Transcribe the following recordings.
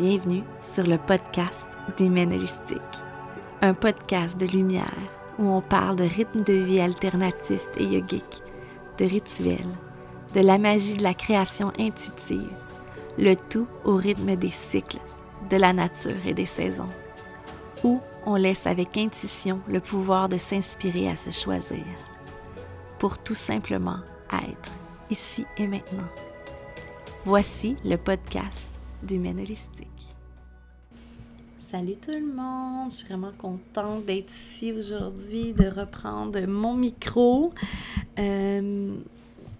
Bienvenue sur le podcast d'Humaine Holistique, un podcast de lumière où on parle de rythme de vie alternatif et yogique, de rituels, de la magie de la création intuitive, le tout au rythme des cycles, de la nature et des saisons, où on laisse avec intuition le pouvoir de s'inspirer à se choisir, pour tout simplement être ici et maintenant. Voici le podcast d'Humaine Holistique. Salut tout le monde, je suis vraiment contente d'être ici aujourd'hui, de reprendre mon micro euh,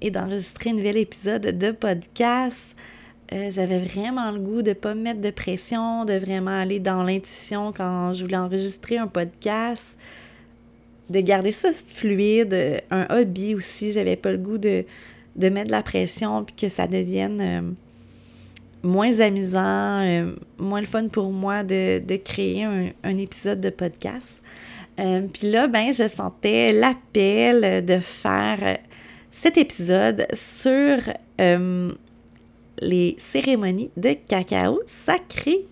et d'enregistrer un nouvel épisode de podcast. Euh, j'avais vraiment le goût de ne pas me mettre de pression, de vraiment aller dans l'intuition quand je voulais enregistrer un podcast, de garder ça fluide, un hobby aussi. J'avais pas le goût de, de mettre de la pression puis que ça devienne euh, moins amusant, euh, moins le fun pour moi de, créer un, épisode de podcast. Euh, puis là, ben, je sentais l'appel de faire cet épisode sur les cérémonies de cacao sacré.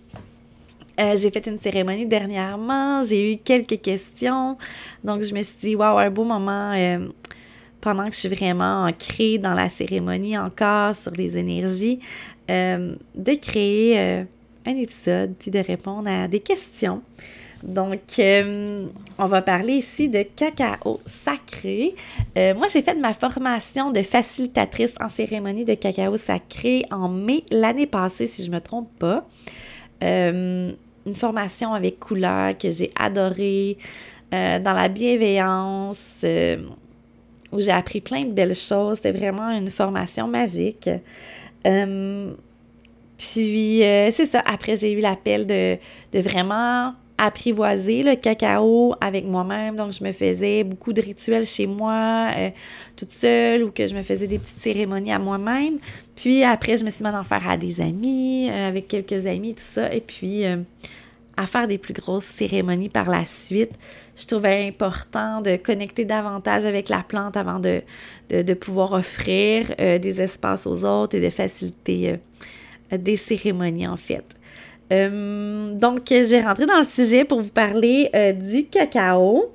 j'ai fait une cérémonie dernièrement, j'ai eu quelques questions, donc je me suis dit, waouh, un beau moment pendant que je suis vraiment ancrée dans la cérémonie encore sur les énergies, euh, de créer euh, un épisode puis de répondre à des questions. Donc, euh, on va parler ici de cacao sacré. moi, j'ai fait ma formation de facilitatrice en cérémonie de cacao sacré en mai l'année passée, si je ne me trompe pas. une formation avec couleur que j'ai adorée, dans la bienveillance où j'ai appris plein de belles choses. C'était vraiment une formation magique. Euh, puis, euh, c'est ça. Après, j'ai eu l'appel de, vraiment apprivoiser le cacao avec moi-même. Donc, je me faisais beaucoup de rituels chez moi, euh, toute seule, ou que je me faisais des petites cérémonies à moi-même. Puis après, je me suis mis à en faire à des amis, avec quelques amis, tout ça. Et puis, à faire des plus grosses cérémonies par la suite. Je trouvais important de connecter davantage avec la plante avant de, de, pouvoir offrir euh, des espaces aux autres et de faciliter euh, des cérémonies en fait. Euh, donc, j'ai rentré dans le sujet pour vous parler du cacao.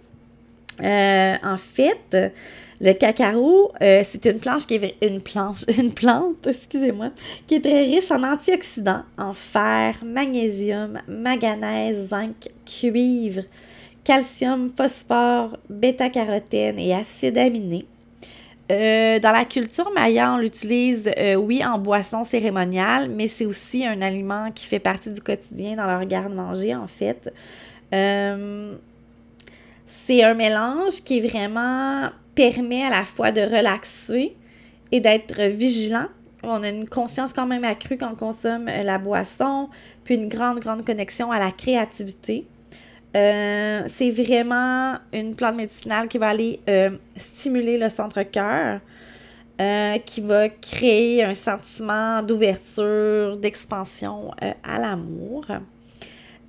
en fait, le cacao, euh, c'est une planche qui est plante, qui est très riche en antioxydants, en fer, magnésium, manganèse, zinc, cuivre, calcium, phosphore, bêta-carotène et acides aminés. Euh, dans la culture maya, on l'utilise, euh, oui, en boisson cérémoniale, mais c'est aussi un aliment qui fait partie du quotidien dans leur garde-manger, en fait. c'est un mélange qui est vraiment permet à la fois de relaxer et d'être vigilant. On a une conscience quand même accrue quand on consomme euh, la boisson, puis une grande, grande connexion à la créativité. Euh, c'est vraiment une plante médicinale qui va aller euh, stimuler le centre-cœur, qui va créer un sentiment d'ouverture, d'expansion à l'amour.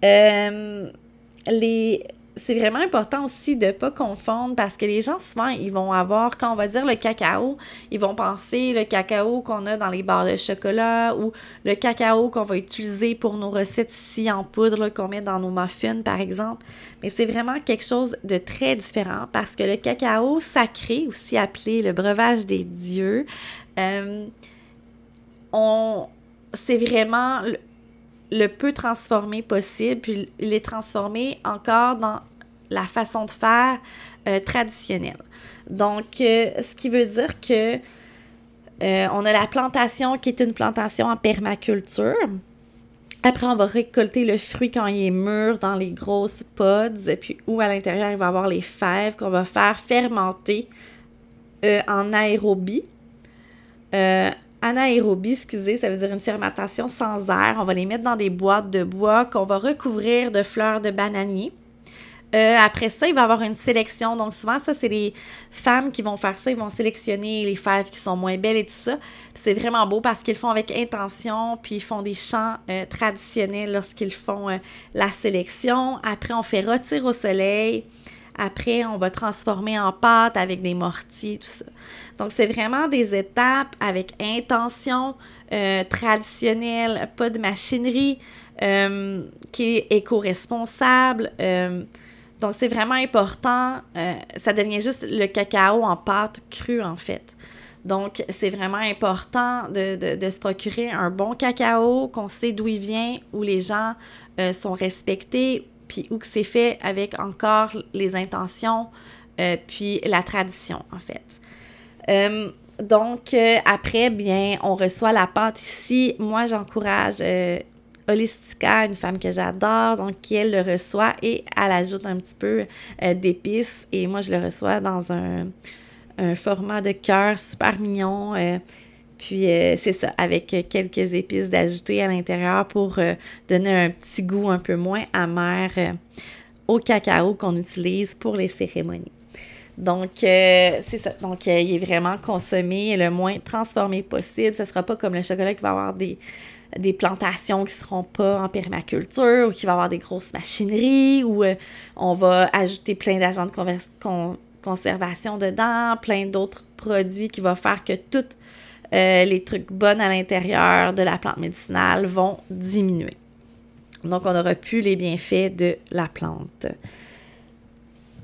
les, c'est vraiment important aussi de ne pas confondre parce que les gens, souvent, ils vont avoir, quand on va dire le cacao, ils vont penser le cacao qu'on a dans les barres de chocolat ou le cacao qu'on va utiliser pour nos recettes ici en poudre, qu'on met dans nos muffins, par exemple. Mais c'est vraiment quelque chose de très différent parce que le cacao sacré, aussi appelé le breuvage des dieux, euh, on, c'est vraiment le peu transformé possible, puis il est transformé encore dans la façon de faire euh, traditionnelle. Donc, euh, ce qui veut dire que euh, on a la plantation qui est une plantation en permaculture. Après, on va récolter le fruit quand il est mûr dans les grosses pods, et puis où à l'intérieur, il va y avoir les fèves qu'on va faire fermenter en aérobie. Anaérobie, excusez, ça veut dire une fermentation sans air. On va les mettre dans des boîtes de bois qu'on va recouvrir de fleurs de bananier. Euh, après ça, il va y avoir une sélection. Donc, souvent, ça, c'est les femmes qui vont faire ça. Ils vont sélectionner les fèves qui sont moins belles et tout ça. C'est vraiment beau parce qu'ils font avec intention, puis ils font des chants euh, traditionnels lorsqu'ils font euh, la sélection. Après, on fait rôtir au soleil. Après, on va transformer en pâte avec des mortiers, tout ça. Donc, c'est vraiment des étapes avec intention euh, traditionnelle, pas de machinerie, euh, qui est éco-responsable. Euh, donc, c'est vraiment important. ça devient juste le cacao en pâte crue, en fait. Donc, c'est vraiment important de, de, se procurer un bon cacao, qu'on sait d'où il vient, où les gens sont respectés, puis où que c'est fait avec encore les intentions, puis la tradition, en fait. Euh, donc, euh, après, bien, on reçoit la pâte ici. Moi, j'encourage euh, Holistica, une femme que j'adore, donc qui, elle, le reçoit et elle ajoute un petit peu d'épices. Et moi, je le reçois dans un, format de cœur super mignon. Puis, c'est ça, avec quelques épices d'ajouter à l'intérieur pour donner un petit goût un peu moins amer au cacao qu'on utilise pour les cérémonies. Donc, euh, c'est ça. Donc, euh, il est vraiment consommé le moins transformé possible. Ce ne sera pas comme le chocolat qui va avoir des, des plantations qui ne seront pas en permaculture ou qui va avoir des grosses machineries euh, on va ajouter plein d'agents de conservation dedans, plein d'autres produits qui vont faire que tous les trucs bons à l'intérieur de la plante médicinale vont diminuer. Donc, on n'aura plus les bienfaits de la plante.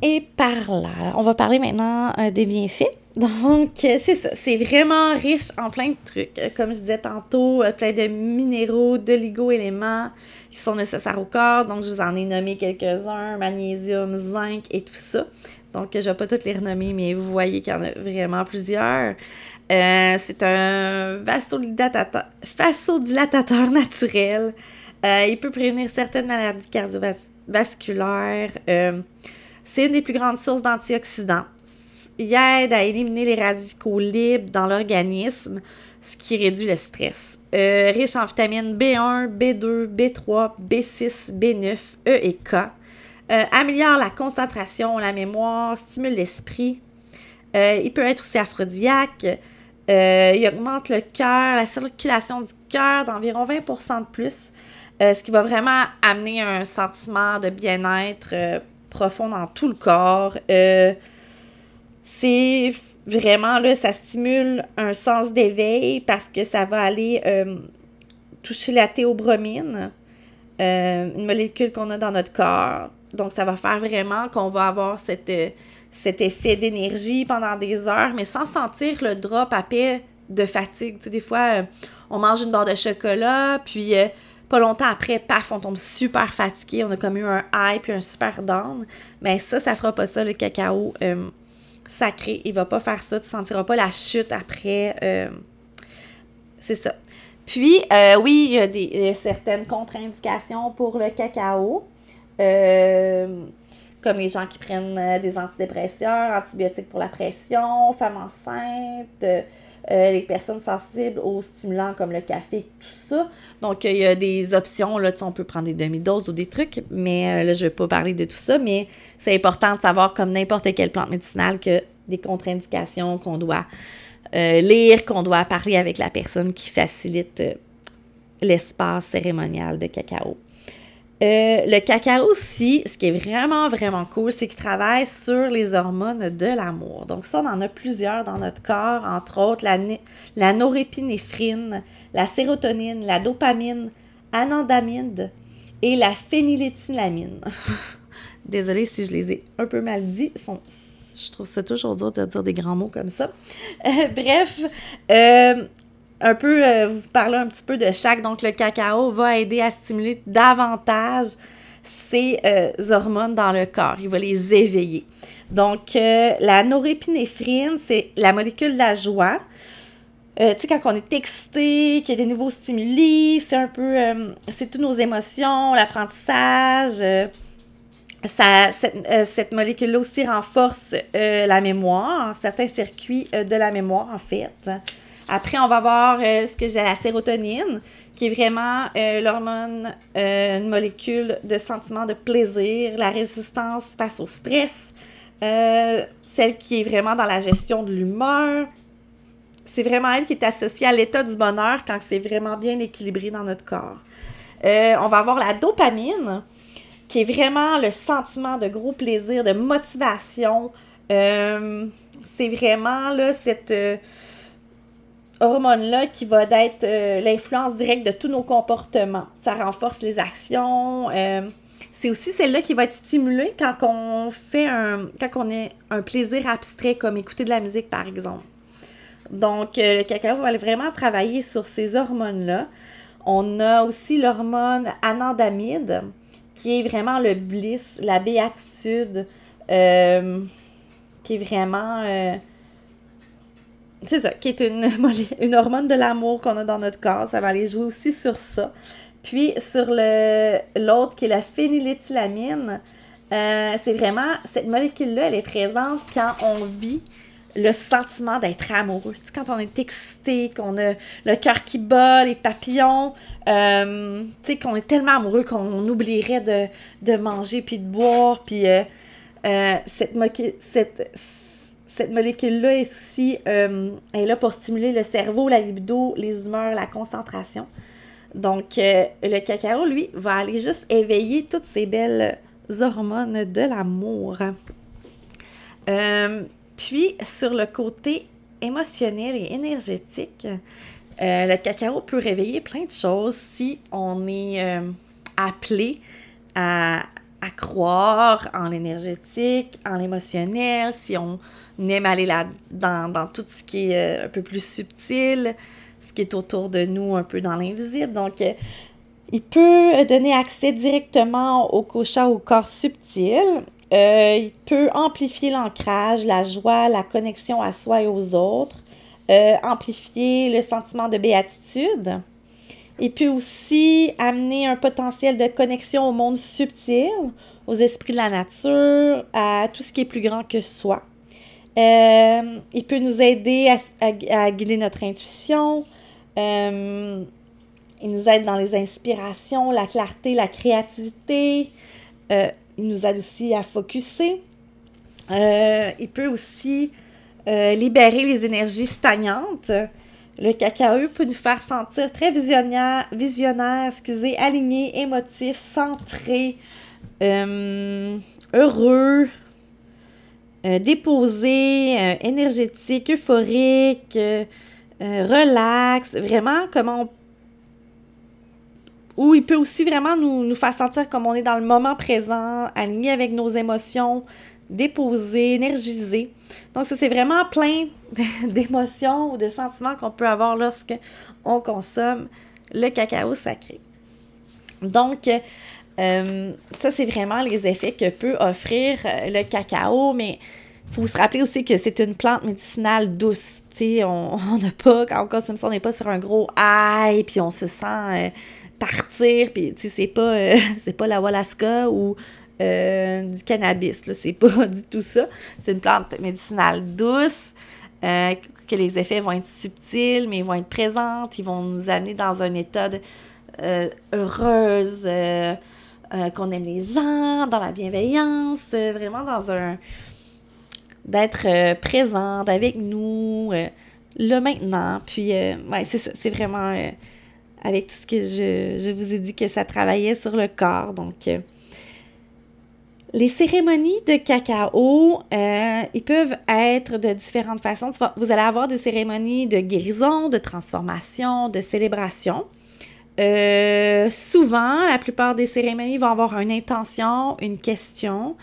Et par là, on va parler maintenant euh, des bienfaits. Donc, euh, c'est ça. C'est vraiment riche en plein de trucs. Euh, comme je disais tantôt, plein de minéraux, d'oligo-éléments qui sont nécessaires au corps. Donc, je vous en ai nommé quelques-uns magnésium, zinc et tout ça. Donc, je ne vais pas toutes les renommer, mais vous voyez qu'il y en a vraiment plusieurs. c'est un vasodilatateur, naturel. il peut prévenir certaines maladies cardiovasculaires. C'est une des plus grandes sources d'antioxydants. Il aide à éliminer les radicaux libres dans l'organisme, ce qui réduit le stress. Euh, riche en vitamines B1, B2, B3, B6, B9, E et K. Euh, améliore la concentration, la mémoire, stimule l'esprit. Euh, il peut être aussi aphrodisiaque. il augmente le cœur, la circulation du cœur d'environ 20% de plus, ce qui va vraiment amener un sentiment de bien-être profond dans tout le corps. Euh, c'est vraiment là, ça stimule un sens d'éveil parce que ça va aller euh, toucher la théobromine, euh, une molécule qu'on a dans notre corps. Donc, ça va faire vraiment qu'on va avoir cette, cet effet d'énergie pendant des heures, mais sans sentir le drop à paix de fatigue. Tu des fois, on mange une barre de chocolat, puis pas longtemps après, paf, on tombe super fatigué. On a comme eu un high puis un super down. Mais ça, ça fera pas ça, le cacao euh, sacré. Il va pas faire ça. Tu sentiras pas la chute après. Euh, c'est ça. Puis, euh, oui, il y a certaines contre-indications pour le cacao. Comme les gens qui prennent des antidépresseurs, antibiotiques pour la pression, femmes enceintes, euh, les personnes sensibles aux stimulants comme le café, tout ça. Donc, il y a des options, là, on peut prendre des demi-doses ou des trucs, mais euh, là, je ne vais pas parler de tout ça, mais c'est important de savoir, comme n'importe quelle plante médicinale, que des contre-indications qu'on doit euh, lire, qu'on doit parler avec la personne qui facilite l'espace cérémonial de cacao. Euh, le cacao aussi, ce qui est vraiment, vraiment cool, c'est qu'il travaille sur les hormones de l'amour. Donc ça, on en a plusieurs dans notre corps, entre autres la, la la sérotonine, la dopamine, anandamide et la phényléthylamine. Désolée si je les ai un peu mal dit. je trouve ça toujours dur de dire des grands mots comme ça. Euh, bref, euh, un peu euh, vous parler un petit peu de chaque. Donc, le cacao va aider à stimuler davantage ces euh, hormones dans le corps. Il va les éveiller. Donc, euh, la norépinéphrine, c'est la molécule de la joie. tu sais, quand on est excité, qu'il y a des nouveaux stimuli, c'est un peu. c'est toutes nos émotions, l'apprentissage. Cette, cette molécule-là aussi renforce la mémoire, certains circuits de la mémoire, en fait. Après, on va voir euh, ce que j'ai la sérotonine, qui est vraiment euh, l'hormone, euh, une molécule de sentiment de plaisir, la résistance face au stress, celle qui est vraiment dans la gestion de l'humeur. C'est vraiment elle qui est associée à l'état du bonheur quand c'est vraiment bien équilibré dans notre corps. on va avoir la dopamine, qui est vraiment le sentiment de gros plaisir, de motivation. C'est vraiment là, cette hormone-là qui va être l'influence directe de tous nos comportements. Ça renforce les actions. c'est aussi celle-là qui va être stimulée quand on fait un. quand on a un plaisir abstrait, comme écouter de la musique, par exemple. Donc, le cacao va vraiment travailler sur ces hormones-là. On a aussi l'hormone anandamide, qui est vraiment le bliss, la béatitude, euh, qui est vraiment... C'est ça, qui est une, une hormone de l'amour qu'on a dans notre corps. Ça va aller jouer aussi sur ça. Puis sur l'autre, qui est la phényléthylamine, euh, c'est vraiment, cette molécule-là, elle est présente quand on vit le sentiment d'être amoureux. Tu sais, quand on est excité, qu'on a le cœur qui bat, les papillons, euh, tu sais, qu'on est tellement amoureux qu'on oublierait de, manger puis de boire. Puis euh, cette, cette, cette molécule-là est aussi elle est là pour stimuler le cerveau, la libido, les humeurs, la concentration. Donc, le cacao, lui, va aller juste éveiller toutes ces belles hormones de l'amour. Puis, sur le côté émotionnel et énergétique, euh, le cacao peut réveiller plein de choses si on est euh, appelé à, croire en l'énergétique, en l'émotionnel, si on aime aller là dans, dans tout ce qui est euh, un peu plus subtil, ce qui est autour de nous, un peu dans l'invisible. Donc, il peut donner accès directement au cocha au corps subtil euh, il peut amplifier l'ancrage, la joie, la connexion à soi et aux autres, euh, amplifier le sentiment de béatitude. Il peut aussi amener un potentiel de connexion au monde subtil, aux esprits de la nature, à tout ce qui est plus grand que soi. Euh, il peut nous aider à, guider notre intuition. il nous aide dans les inspirations, la clarté, la créativité. Il nous aide aussi à focuser. Euh, il peut aussi euh, libérer les énergies stagnantes. Le cacao peut nous faire sentir très visionnaire, visionnaire excusez, aligné, émotif, centré, euh, déposé, énergétique, euphorique, relax. Vraiment, comment on ou il peut aussi vraiment nous, faire sentir comme on est dans le moment présent, aligné avec nos émotions, déposé, énergisé. Donc, ça, c'est vraiment plein d'émotions ou de sentiments qu'on peut avoir lorsque on consomme le cacao sacré. Donc, euh, ça, c'est vraiment les effets que peut offrir euh, le cacao, mais il faut se rappeler aussi que c'est une plante médicinale douce. On n'a pas, quand on on n'est pas sur un gros ail, puis on se sent... Euh, partir, puis c'est pas, c'est pas la Walaska ou du cannabis, c'est pas du tout ça. C'est une plante médicinale douce, que les effets vont être subtils, mais ils vont être présents, ils vont nous amener dans un état de, heureuse, qu'on aime les gens, dans la bienveillance, vraiment dans un... d'être présente avec nous, le maintenant, puis, ouais, c'est c'est vraiment avec tout ce que je, vous ai dit que ça travaillait sur le corps. Donc, euh, les cérémonies de cacao, euh, ils peuvent être de différentes façons. Vous allez avoir des cérémonies de guérison, de transformation, de célébration. Euh, souvent, la plupart des cérémonies vont avoir une intention, une question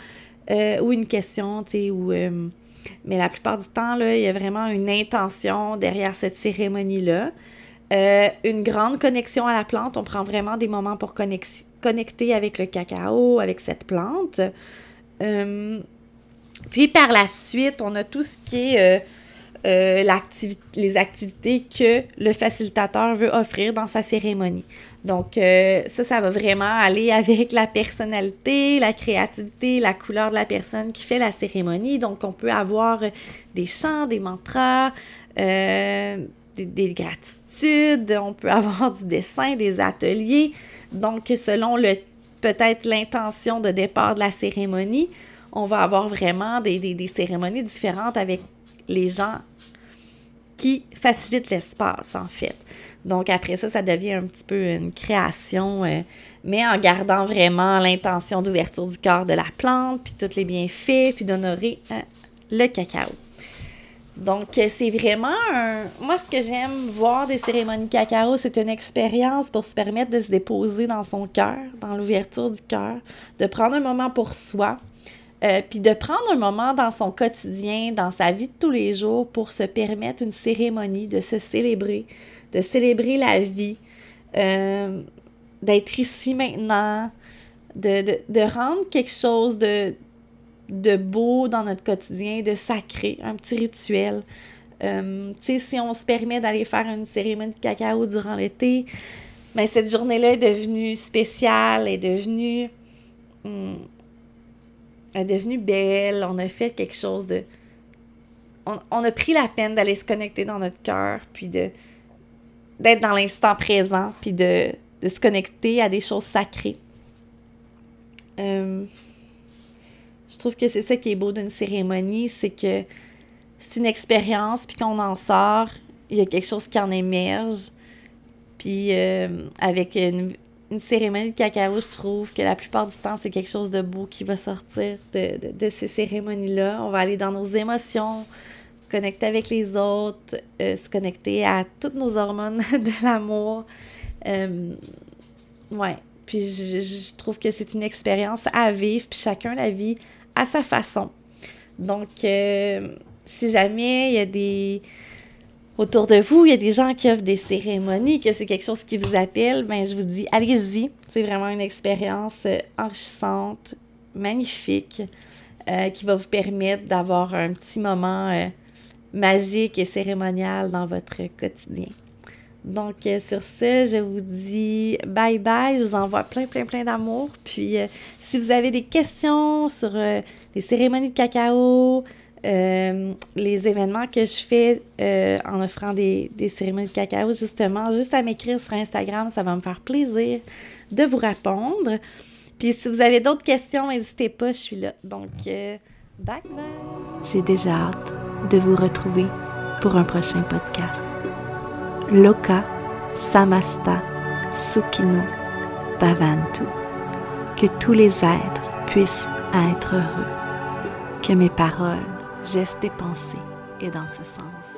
ou une question, tu sais, ou... mais la plupart du temps, là, il y a vraiment une intention derrière cette cérémonie-là. Euh, une grande connexion à la plante. On prend vraiment des moments pour connecter avec le cacao, avec cette plante. Euh, puis par la suite, on a tout ce qui est euh, les activités que le facilitateur veut offrir dans sa cérémonie. Donc ça, ça va vraiment aller avec la personnalité, la créativité, la couleur de la personne qui fait la cérémonie. Donc on peut avoir des chants, des mantras, des, des gratitudes on peut avoir du dessin, des ateliers. Donc, selon peut-être l'intention de départ de la cérémonie, on va avoir vraiment des, cérémonies différentes avec les gens qui facilite l'espace, en fait. Donc après ça, ça devient un petit peu une création, euh, mais en gardant vraiment l'intention d'ouverture du corps de la plante, puis tous les bienfaits, puis d'honorer euh, le cacao. Donc, c'est vraiment un... Moi, ce que j'aime voir des cérémonies cacao, c'est une expérience pour se permettre de se déposer dans son cœur, dans l'ouverture du cœur, de prendre un moment pour soi, euh, puis de prendre un moment dans son quotidien, dans sa vie de tous les jours pour se permettre une cérémonie, de se célébrer, de célébrer la vie, euh, d'être ici maintenant, de, de, de, rendre quelque chose de, de beau dans notre quotidien, de sacré, un petit rituel. Euh, tu sais, si on se permet d'aller faire une cérémonie de cacao durant l'été, mais ben, cette journée-là est devenue spéciale, est devenue... Hmm, est devenue belle, on a fait quelque chose de... On, a pris la peine d'aller se connecter dans notre cœur, puis de d'être dans l'instant présent, puis de, se connecter à des choses sacrées. Euh, je trouve que c'est ça qui est beau d'une cérémonie, c'est que c'est une expérience, puis qu'on en sort, il y a quelque chose qui en émerge. Puis euh, avec une, une cérémonie de cacao, je trouve que la plupart du temps, c'est quelque chose de beau qui va sortir de, ces cérémonies-là. On va aller dans nos émotions, connecter avec les autres, euh, se connecter à toutes nos hormones de l'amour. Euh, ouais. Puis je, trouve que c'est une expérience à vivre, puis chacun la vit à sa façon. Donc, euh, si jamais il y a des autour de vous, il y a des gens qui offrent des cérémonies, que c'est quelque chose qui vous appelle, ben je vous dis, allez-y. C'est vraiment une expérience euh, enrichissante, magnifique, euh, qui va vous permettre d'avoir un petit moment euh, magique et cérémonial dans votre quotidien. Donc, sur ce, je vous dis bye bye. Je vous envoie plein, plein, plein d'amour. Puis, si vous avez des questions sur les cérémonies de cacao, euh, les événements que je fais euh, en offrant des, des, cérémonies de cacao, justement, juste à m'écrire sur Instagram, ça va me faire plaisir de vous répondre. Puis si vous avez d'autres questions, n'hésitez pas, je suis là. Donc, euh, bye bye! J'ai déjà hâte de vous retrouver pour un prochain podcast. Loka Samasta Sukino Bhavantu. Que tous les êtres puissent être heureux. Que mes paroles gestes et pensées et dans ce sens.